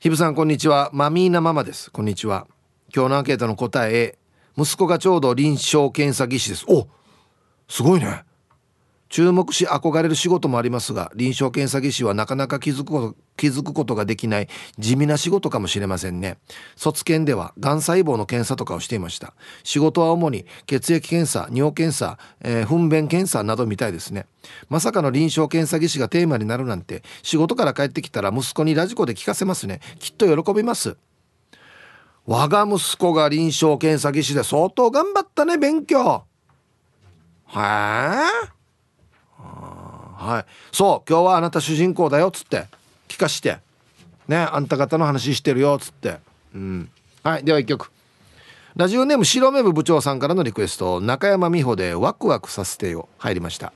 ひぶさんこんにちは。マミーナママです。こんにちは。今日のアンケートの答え息子がちょうど臨床検査技師です。おすごいね注目し憧れる仕事もありますが臨床検査技師はなかなか気づくこと気づくことができない地味な仕事かもしれませんね。卒検ではがん細胞の検査とかをしていました。仕事は主に血液検査尿検査、えー、糞便検査などみたいですね。まさかの臨床検査技師がテーマになるなんて仕事から帰ってきたら息子にラジコで聞かせますね。きっと喜びます。我が息子が臨床検査技師で相当頑張ったね勉強。はあ？はい。そう今日はあなた主人公だよっつって。聞かして。ねあんた方の話してるよっつって。うん。はいでは一曲。ラジオネーム白目部部長さんからのリクエスト中山美穂でワクワクさせてよ入りました。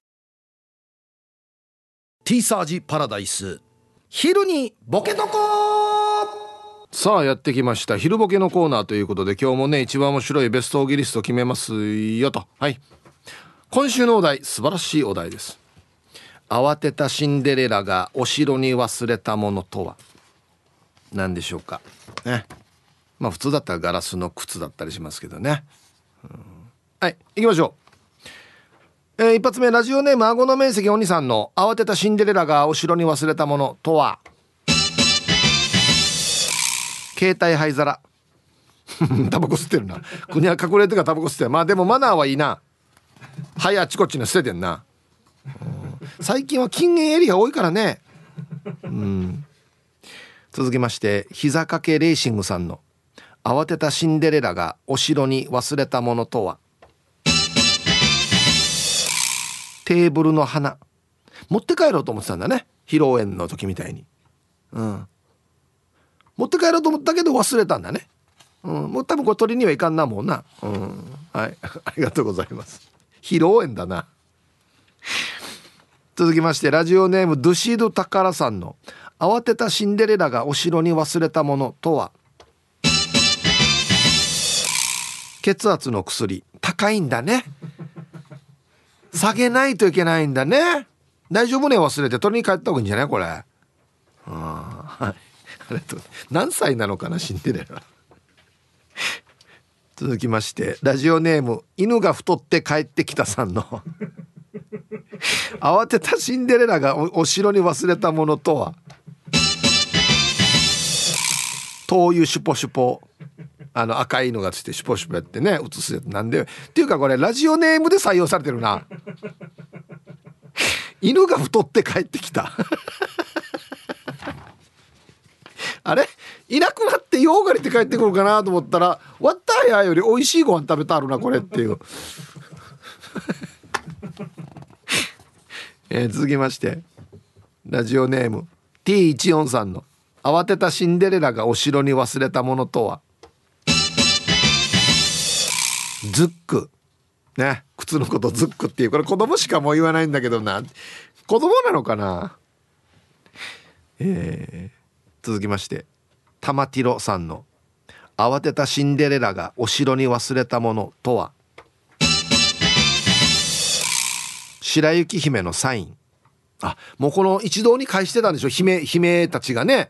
ティーサージパラダイス昼にボケとこさあやってきました。昼ボケのコーナーということで今日もね一番面白いベストオギリスト決めますよと。はい。今週のお題素晴らしいお題です。慌てたシンデレラがお城に忘れたものとは？何でしょうか？ね。まあ普通だったらガラスの靴だったりしますけどね、うん、はい行きましょう、えー、一発目ラジオネーム顎の面積お兄さんの慌てたシンデレラがお城に忘れたものとは？携帯灰皿。タバコ吸ってるな。国は隠れてかタバコ吸ってる。まあでもマナーはいいな。はいあっちこっちに捨ててんな最近は禁煙エリア多いからね。うん。続きまして膝掛けレーシングさんの慌てたシンデレラがお城に忘れたものとは？テーブルの花。持って帰ろうと思ってたんだね。披露宴の時みたいに。うん。持って帰ろうと思ったけど忘れたんだね。うん、もう多分これ取りにはいかんなもんな。うん、はい、ありがとうございます。披露宴だな。続きましてラジオネームドゥシードタカラさんの慌てたシンデレラがお城に忘れたものとは？血圧の薬。高いんだね。下げないといけないんだね。大丈夫ね忘れて。取りに帰った方がいいんじゃないこれ。はいありがとう。何歳なのかなシンデレラ。続きましてラジオネーム犬が太って帰ってきたさんの。慌てたシンデレラがお城に忘れたものとは？灯油シュポシュポ。あの赤いのがついてシュポシュポやってね映すやつなんで。っていうかこれラジオネームで採用されてるな。犬が太って帰ってきた。あれ？いなくなってヨーガリって帰ってくるかなと思ったら「ワッターヤーより美味しいご飯食べたあるなこれ」っていう。えー、続きましてラジオネーム T14 さんの「慌てたシンデレラがお城に忘れたものとは」ズック。ね。靴のことズックっていう。これ子供しかもう言わないんだけどな。子供なのかな？えー、続きまして玉ティロさんの「慌てたシンデレラがお城に忘れたものとは」白雪姫のサイン。あもうこの一堂に会してたんでしょ？姫姫たちがね。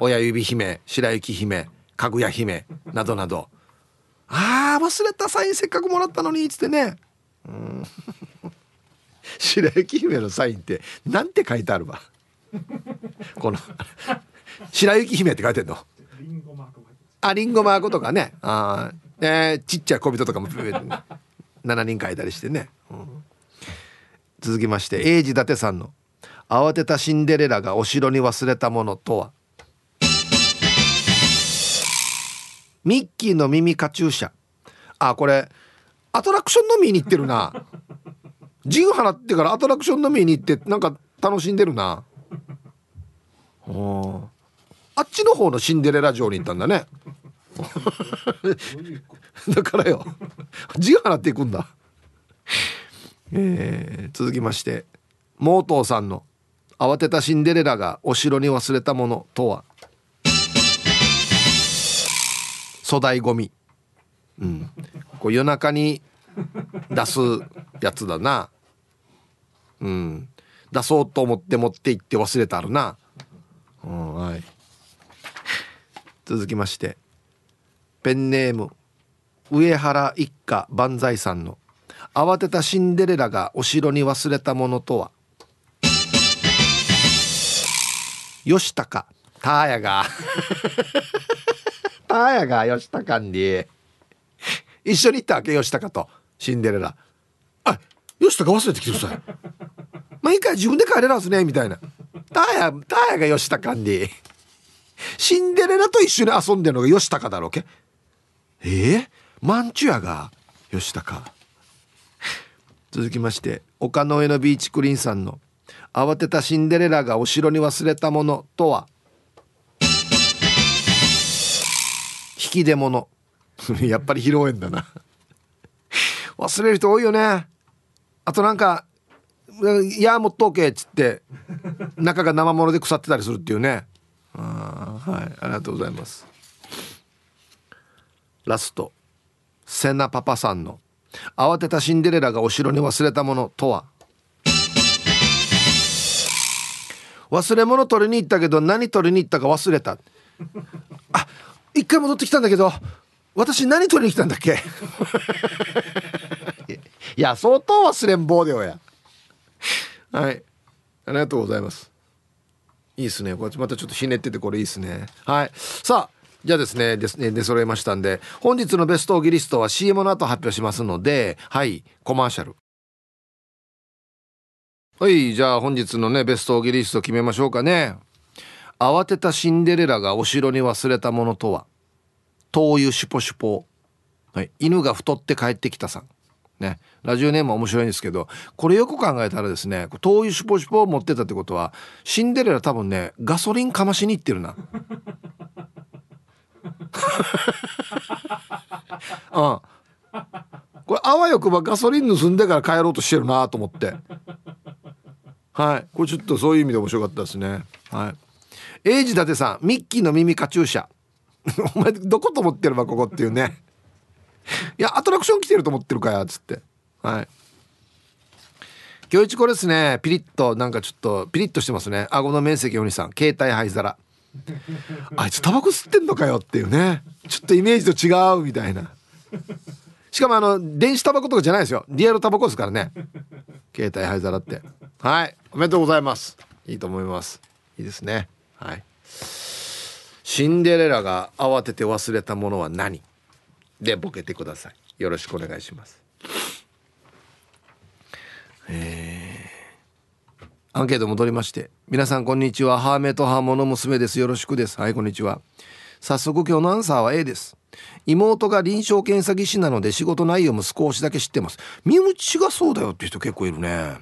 親指姫白雪姫かぐや姫などなど。あー忘れたサインせっかくもらったのにっつってね。うん。白雪姫のサインってなんて書いてあるわ？この白雪姫って書いてんの？あリンゴマークとかね。あ、えー、ちっちゃい小人とかも7人書いたりしてね、うん、続きまして英治伊達さんの「慌てたシンデレラがお城に忘れたものとは」ミッキーの耳カチューシャ。あこれアトラクションのみに行ってるな。ジン払ってからアトラクションのみに行ってなんか楽しんでるな。あっちの方のシンデレラ城に行ったんだね。だからよ字払っていくんだえー、続きましてモートーさんの「慌てたシンデレラがお城に忘れたものとは」粗大ごみうん。こう夜中に出すやつだな。うん。出そうと思って持って行って忘れてあるな。うんはい。続きましてペンネーム上原一家万歳さんの「慌てたシンデレラがお城に忘れたものとは」吉高ターヤが。ターヤが吉高に。一緒に行ったわけ吉高と。シンデレラ。あ吉高忘れてきてください。まあいいか自分で帰れますねみたいな。ターヤターヤが吉高に。シンデレラと一緒に遊んでるのが吉高だろうけ？えー、マンチュアが吉高続きまして丘の上のビーチクリーンさんの「慌てたシンデレラがお城に忘れたもの」とは？引き出物。やっぱり披露宴だな。忘れる人多いよね。あとなんか「いや持っとけ」っつって中が生物で腐ってたりするっていうね。あはい。ありがとうございます。ラスト。セナパパさんの慌てたシンデレラがお城に忘れたものとは？忘れ物取りに行ったけど何取りに行ったか忘れた。あ一回戻ってきたんだけど私何取りに来たんだっけ？いや相当忘れん坊でよや。はい。ありがとうございます。いいっすね。これまたちょっとひねっててこれいいっすね。はい。さあじゃあですねですね出揃えましたんで本日のベストオギリストは CM の後発表しますのではいコマーシャル。はいじゃあ本日のねベストオギリスト決めましょうかね。慌てたシンデレラがお城に忘れたものとは？灯油シュポシュポ、はい、犬が太って帰ってきたさん。ね、ラジオネームは面白いんですけどこれよく考えたらですね灯油シュポシュポを持ってたってことはシンデレラ多分ねガソリンかましに行ってるな。うん。これあわよくばガソリン盗んでから帰ろうとしてるなと思って。はい。これちょっとそういう意味で面白かったですね。はい。英治伊達さんミッキーの耳カチューシャ。お前どこと思ってるわここっていうね。いやアトラクション来てると思ってるかやつって。はい。今日一これですね。ピリッとなんかちょっとピリッとしてますね。顎の面積お兄さん。携帯灰皿。あいつタバコ吸ってんのかよっていうね。ちょっとイメージと違うみたいな。しかもあの電子タバコとかじゃないですよ。リアルタバコですからね。携帯灰皿って。はい。おめでとうございます。いいと思います。いいですね。はい。シンデレラが慌てて忘れたものは何？でボケてください。よろしくお願いします。えー、アンケート戻りまして皆さんこんにちは。ハーメとハーモの娘です。よろしくです。はいこんにちは。早速今日のアンサーは A です。妹が臨床検査技師なので仕事内容も少しだけ知ってます。身内がそうだよって人結構いるね。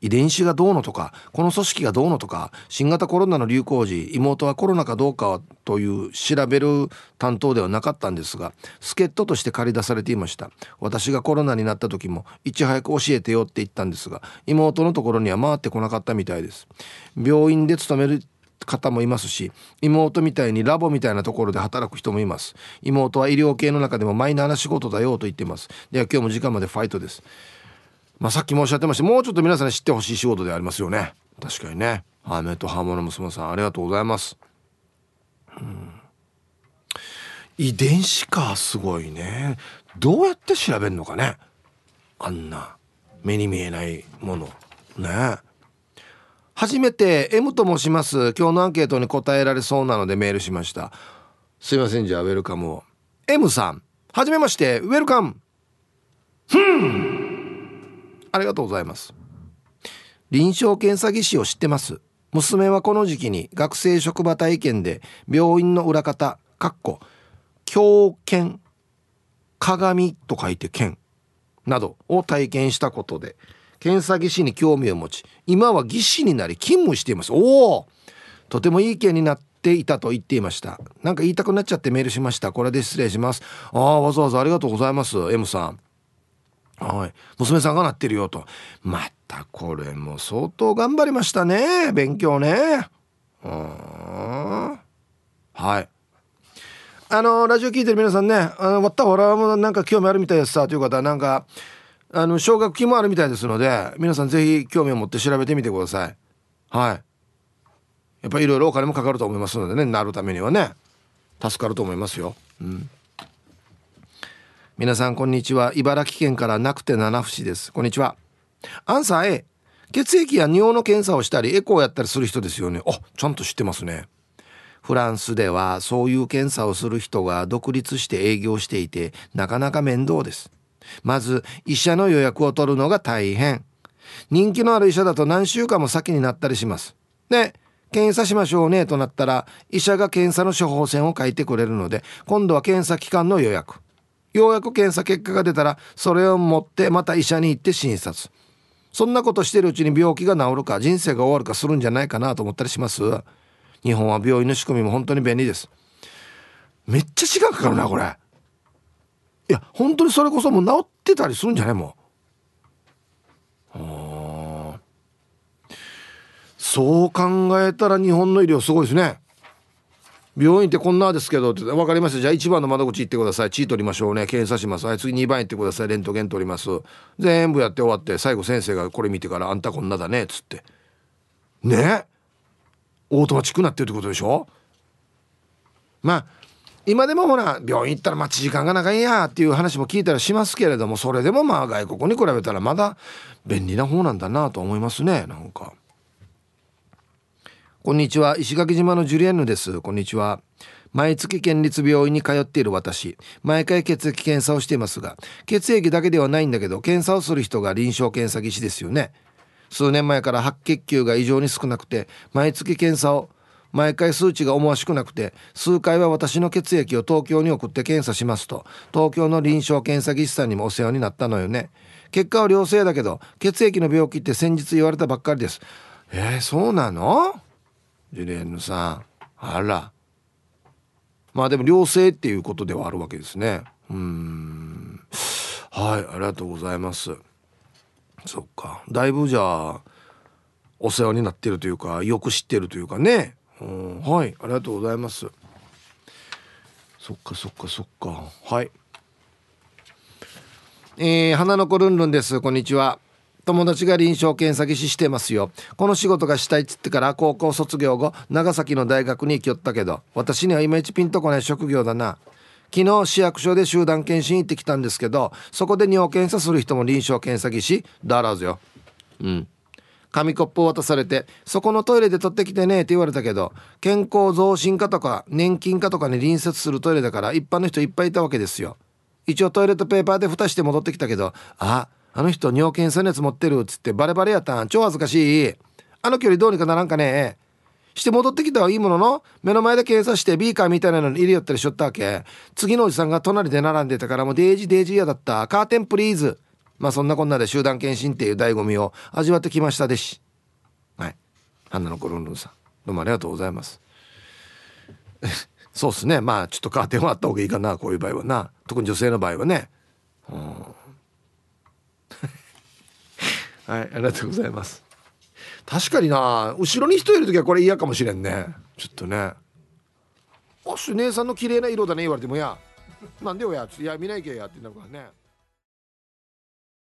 遺伝子がどうのとかこの組織がどうのとか新型コロナの流行時妹はコロナかどうかという調べる担当ではなかったんですが助っ人として借り出されていました。私がコロナになった時もいち早く教えてよって言ったんですが妹のところには回ってこなかったみたいです。病院で勤める方もいますし妹みたいにラボみたいなところで働く人もいます。妹は医療系の中でもマイナーな仕事だよと言っています。では今日も時間までファイトです。まあ、さっき申し上げました。もうちょっと皆さんに知ってほしい仕事でありますよね。確かにね。ハメとハモの娘さんありがとうございます、うん、遺伝子かすごいね。どうやって調べるのかね。あんな目に見えないもの。ね。初めて M と申します。今日のアンケートに答えられそうなのでメールしました。すいませんじゃあウェルカムを。M さん。はじめましてウェルカム。ふん。ありがとうございます。臨床検査技師を知ってます。娘はこの時期に学生職場体験で病院の裏方かっこ狂犬鏡と書いて剣などを体験したことで検査技師に興味を持ち今は技師になり勤務しています。おお!とてもいい件になっていたと言っていました。なんか言いたくなっちゃってメールしました。これで失礼します。ああわざわざありがとうございます。M さん。はい、娘さんがなってるよと。またこれも相当頑張りましたね。勉強ね。うんはい。あのラジオ聞いてる皆さんねあのわった俺はもうなんか興味あるみたいですさという方はなんかあの奨学金もあるみたいですので皆さんぜひ興味を持って調べてみてください。はい。やっぱりいろいろお金もかかると思いますのでねなるためにはね。助かると思いますよ。うん。皆さんこんにちは。茨城県からなくて七節です。こんにちは。アンサー A 血液や尿の検査をしたりエコーをやったりする人ですよね。あちゃんと知ってますね。フランスではそういう検査をする人が独立して営業していてなかなか面倒です。まず医者の予約を取るのが大変。人気のある医者だと何週間も先になったりします。で検査しましょうねとなったら医者が検査の処方箋を書いてくれるので今度は検査機関の予約。ようやく検査結果が出たらそれを持ってまた医者に行って診察。そんなことしてるうちに病気が治るか人生が終わるかするんじゃないかなと思ったりします。日本は病院の仕組みも本当に便利です。めっちゃ時間かかるなこれ。いや本当にそれこそもう治ってたりするんじゃないもうそう考えたら日本の医療すごいですね。病院ってこんなですけどって分かりましたじゃあ1番の窓口行ってください。血取りましょうね。検査します。はい次2番行ってください。レントゲン撮ります。全部やって終わって最後先生がこれ見てからあんたこんなだね。っつって。ね？オートマチックなってるってことでしょ？まあ今でもほら病院行ったら待ち時間が長いやっていう話も聞いたりしますけれどもそれでもまあ外国に比べたらまだ便利な方なんだなと思いますね。なんか。こんにちは。石垣島のジュリアンヌです。こんにちは。毎月県立病院に通っている私。毎回血液検査をしていますが血液だけではないんだけど検査をする人が臨床検査技師ですよね。数年前から白血球が異常に少なくて毎月検査を毎回数値が思わしくなくて数回は私の血液を東京に送って検査しますと東京の臨床検査技師さんにもお世話になったのよね。結果は良性だけど血液の病気って先日言われたばっかりです。えー、そうなの？ジュレーヌさんあら。まあでも良性っていうことではあるわけですね。うん。はいありがとうございます。そっか。だいぶじゃあお世話になってるというかよく知ってるというかね。うん。はいありがとうございます。そっかそっかそっか。はい。えー、花の子ルンルンです。こんにちは。友達が臨床検査技師してますよ。この仕事がしたいっつってから高校卒業後長崎の大学に行きよったけど私にはいまいちピンとこない職業だな。昨日市役所で集団検診行ってきたんですけどそこで尿検査する人も臨床検査技師だらずよ。うん。紙コップを渡されてそこのトイレで取ってきてねって言われたけど健康増進課とか年金課とかに隣接するトイレだから一般の人いっぱいいたわけですよ。一応トイレットペーパーで蓋して戻ってきたけどああの人尿検査熱持ってるっつってバレバレやったん。超恥ずかしい。あの距離どうにかならんかね。して戻ってきたはいいものの目の前で検査してビーカーみたいなのに入れよったりしょったわけ。次のおじさんが隣で並んでたからもうデージデージ嫌だった。カーテンプリーズ。まあそんなこんなで集団検診っていう醍醐味を。味わってきましたでしはい。花の子ルンルンさん。どうもありがとうございます。そうっすね。まあちょっとカーテンはあった方がいいかな。こういう場合はな。特に女性の場合はね。うん。はいありがとうございます。確かにな後ろに人いる時はこれ嫌かもしれんね。ちょっとね「おっ姉さんの綺麗な色だね」言われても。や「なんでよや」いや見ないけや」ってなるからね。